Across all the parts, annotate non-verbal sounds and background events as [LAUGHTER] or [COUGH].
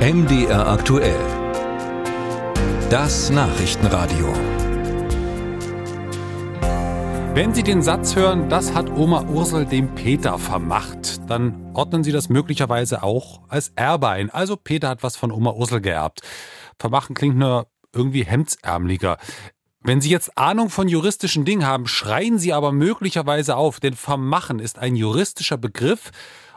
MDR aktuell. Das Nachrichtenradio. Wenn Sie den Satz hören, das hat Oma Ursel dem Peter vermacht, dann ordnen Sie das möglicherweise auch als Erbe ein. Also Peter hat was von Oma Ursel geerbt. Vermachen klingt nur irgendwie hemdsärmeliger. Wenn Sie jetzt Ahnung von juristischen Dingen haben, schreien Sie aber möglicherweise auf, denn Vermachen ist ein juristischer Begriff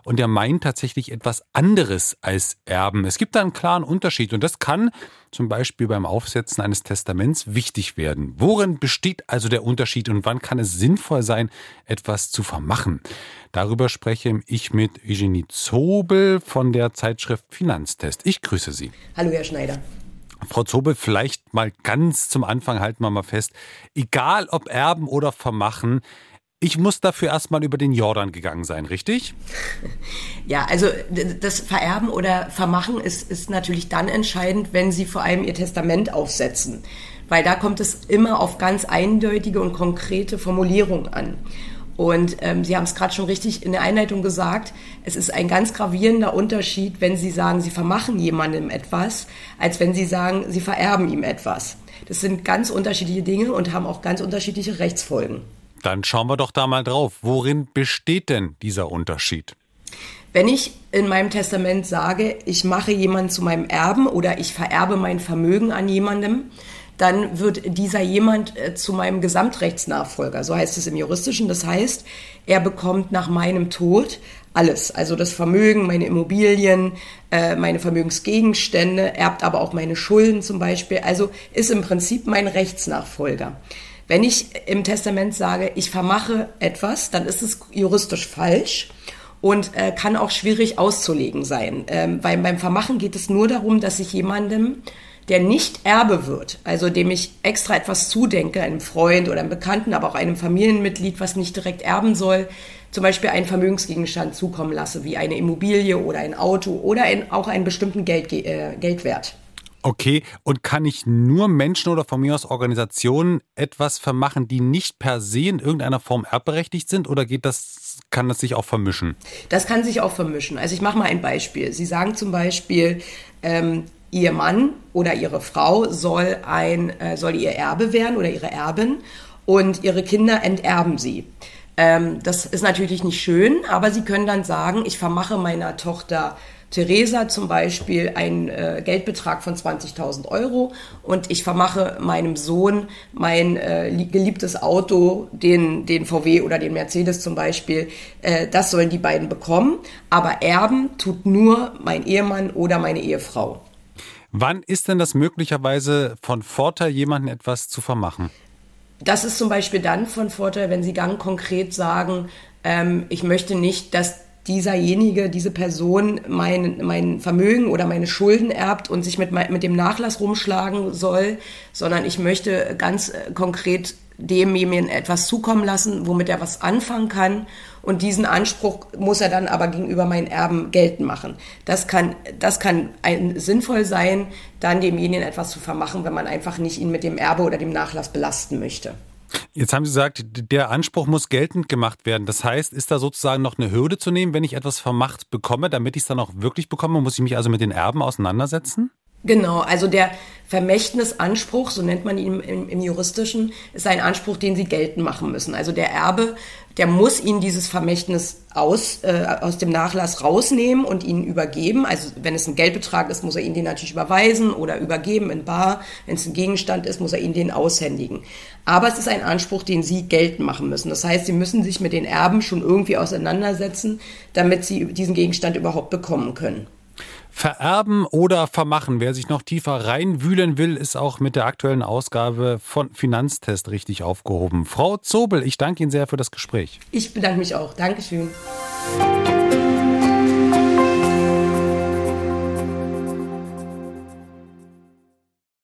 und der meint tatsächlich etwas anderes als Erben. Es gibt da einen klaren Unterschied und das kann zum Beispiel beim Aufsetzen eines Testaments wichtig werden. Worin besteht also der Unterschied und wann kann es sinnvoll sein, etwas zu vermachen? Darüber spreche ich mit Eugenie Zobel von der Zeitschrift Finanztest. Ich grüße Sie. Hallo, Herr Schneider. Frau Zobel, vielleicht mal ganz zum Anfang halten wir mal fest, egal ob erben oder vermachen, ich muss dafür erstmal über den Jordan gegangen sein, richtig? [LAUGHS] Ja, also das Vererben oder Vermachen ist, ist natürlich dann entscheidend, wenn Sie vor allem Ihr Testament aufsetzen. Weil da kommt es immer auf ganz eindeutige und konkrete Formulierungen an. Und ähm, Sie haben es gerade schon richtig in der Einleitung gesagt, es ist ein ganz gravierender Unterschied, wenn Sie sagen, Sie vermachen jemandem etwas, als wenn Sie sagen, Sie vererben ihm etwas. Das sind ganz unterschiedliche Dinge und haben auch ganz unterschiedliche Rechtsfolgen. Dann schauen wir doch da mal drauf. Worin besteht denn dieser Unterschied? Wenn ich in meinem Testament sage, ich mache jemanden zu meinem Erben oder ich vererbe mein Vermögen an jemandem, dann wird dieser jemand äh, zu meinem Gesamtrechtsnachfolger. So heißt es im Juristischen. Das heißt, er bekommt nach meinem Tod alles. Also das Vermögen, meine Immobilien, äh, meine Vermögensgegenstände, erbt aber auch meine Schulden zum Beispiel. Also ist im Prinzip mein Rechtsnachfolger. Wenn ich im Testament sage, ich vermache etwas, dann ist es juristisch falsch und äh, kann auch schwierig auszulegen sein. Ähm, weil beim Vermachen geht es nur darum, dass ich jemandem der nicht Erbe wird, also dem ich extra etwas zudenke, einem Freund oder einem Bekannten, aber auch einem Familienmitglied, was nicht direkt erben soll, zum Beispiel einen Vermögensgegenstand zukommen lasse, wie eine Immobilie oder ein Auto oder ein, auch einen bestimmten Geld, äh, Geldwert. Okay, und kann ich nur Menschen oder von mir aus Organisationen etwas vermachen, die nicht per se in irgendeiner Form erbberechtigt sind oder geht das, kann das sich auch vermischen? Das kann sich auch vermischen. Also ich mache mal ein Beispiel. Sie sagen zum Beispiel, ähm, Ihr Mann oder Ihre Frau soll, ein, äh, soll Ihr Erbe werden oder Ihre Erbin und Ihre Kinder enterben Sie. Ähm, das ist natürlich nicht schön, aber Sie können dann sagen, ich vermache meiner Tochter Theresa zum Beispiel einen äh, Geldbetrag von 20.000 Euro und ich vermache meinem Sohn mein äh, geliebtes Auto, den, den VW oder den Mercedes zum Beispiel. Äh, das sollen die beiden bekommen. Aber erben tut nur mein Ehemann oder meine Ehefrau. Wann ist denn das möglicherweise von Vorteil, jemanden etwas zu vermachen? Das ist zum Beispiel dann von Vorteil, wenn Sie ganz konkret sagen, ähm, ich möchte nicht, dass dieserjenige, diese Person mein, mein Vermögen oder meine Schulden erbt und sich mit, mit dem Nachlass rumschlagen soll, sondern ich möchte ganz äh, konkret demjenigen etwas zukommen lassen, womit er was anfangen kann. Und diesen Anspruch muss er dann aber gegenüber meinen Erben geltend machen. Das kann, das kann ein, sinnvoll sein, dann demjenigen etwas zu vermachen, wenn man einfach nicht ihn mit dem Erbe oder dem Nachlass belasten möchte. Jetzt haben Sie gesagt, der Anspruch muss geltend gemacht werden. Das heißt, ist da sozusagen noch eine Hürde zu nehmen, wenn ich etwas vermacht bekomme, damit ich es dann auch wirklich bekomme? Muss ich mich also mit den Erben auseinandersetzen? Genau, also der Vermächtnisanspruch, so nennt man ihn im, im, Juristischen, ist ein Anspruch, den Sie geltend machen müssen. Also der Erbe, der muss Ihnen dieses Vermächtnis aus, äh, aus dem Nachlass rausnehmen und Ihnen übergeben. Also wenn es ein Geldbetrag ist, muss er Ihnen den natürlich überweisen oder übergeben in Bar. Wenn es ein Gegenstand ist, muss er Ihnen den aushändigen. Aber es ist ein Anspruch, den Sie geltend machen müssen. Das heißt, Sie müssen sich mit den Erben schon irgendwie auseinandersetzen, damit Sie diesen Gegenstand überhaupt bekommen können. Vererben oder vermachen. Wer sich noch tiefer reinwühlen will, ist auch mit der aktuellen Ausgabe von Finanztest richtig aufgehoben. Frau Zobel, ich danke Ihnen sehr für das Gespräch. Ich bedanke mich auch. Dankeschön.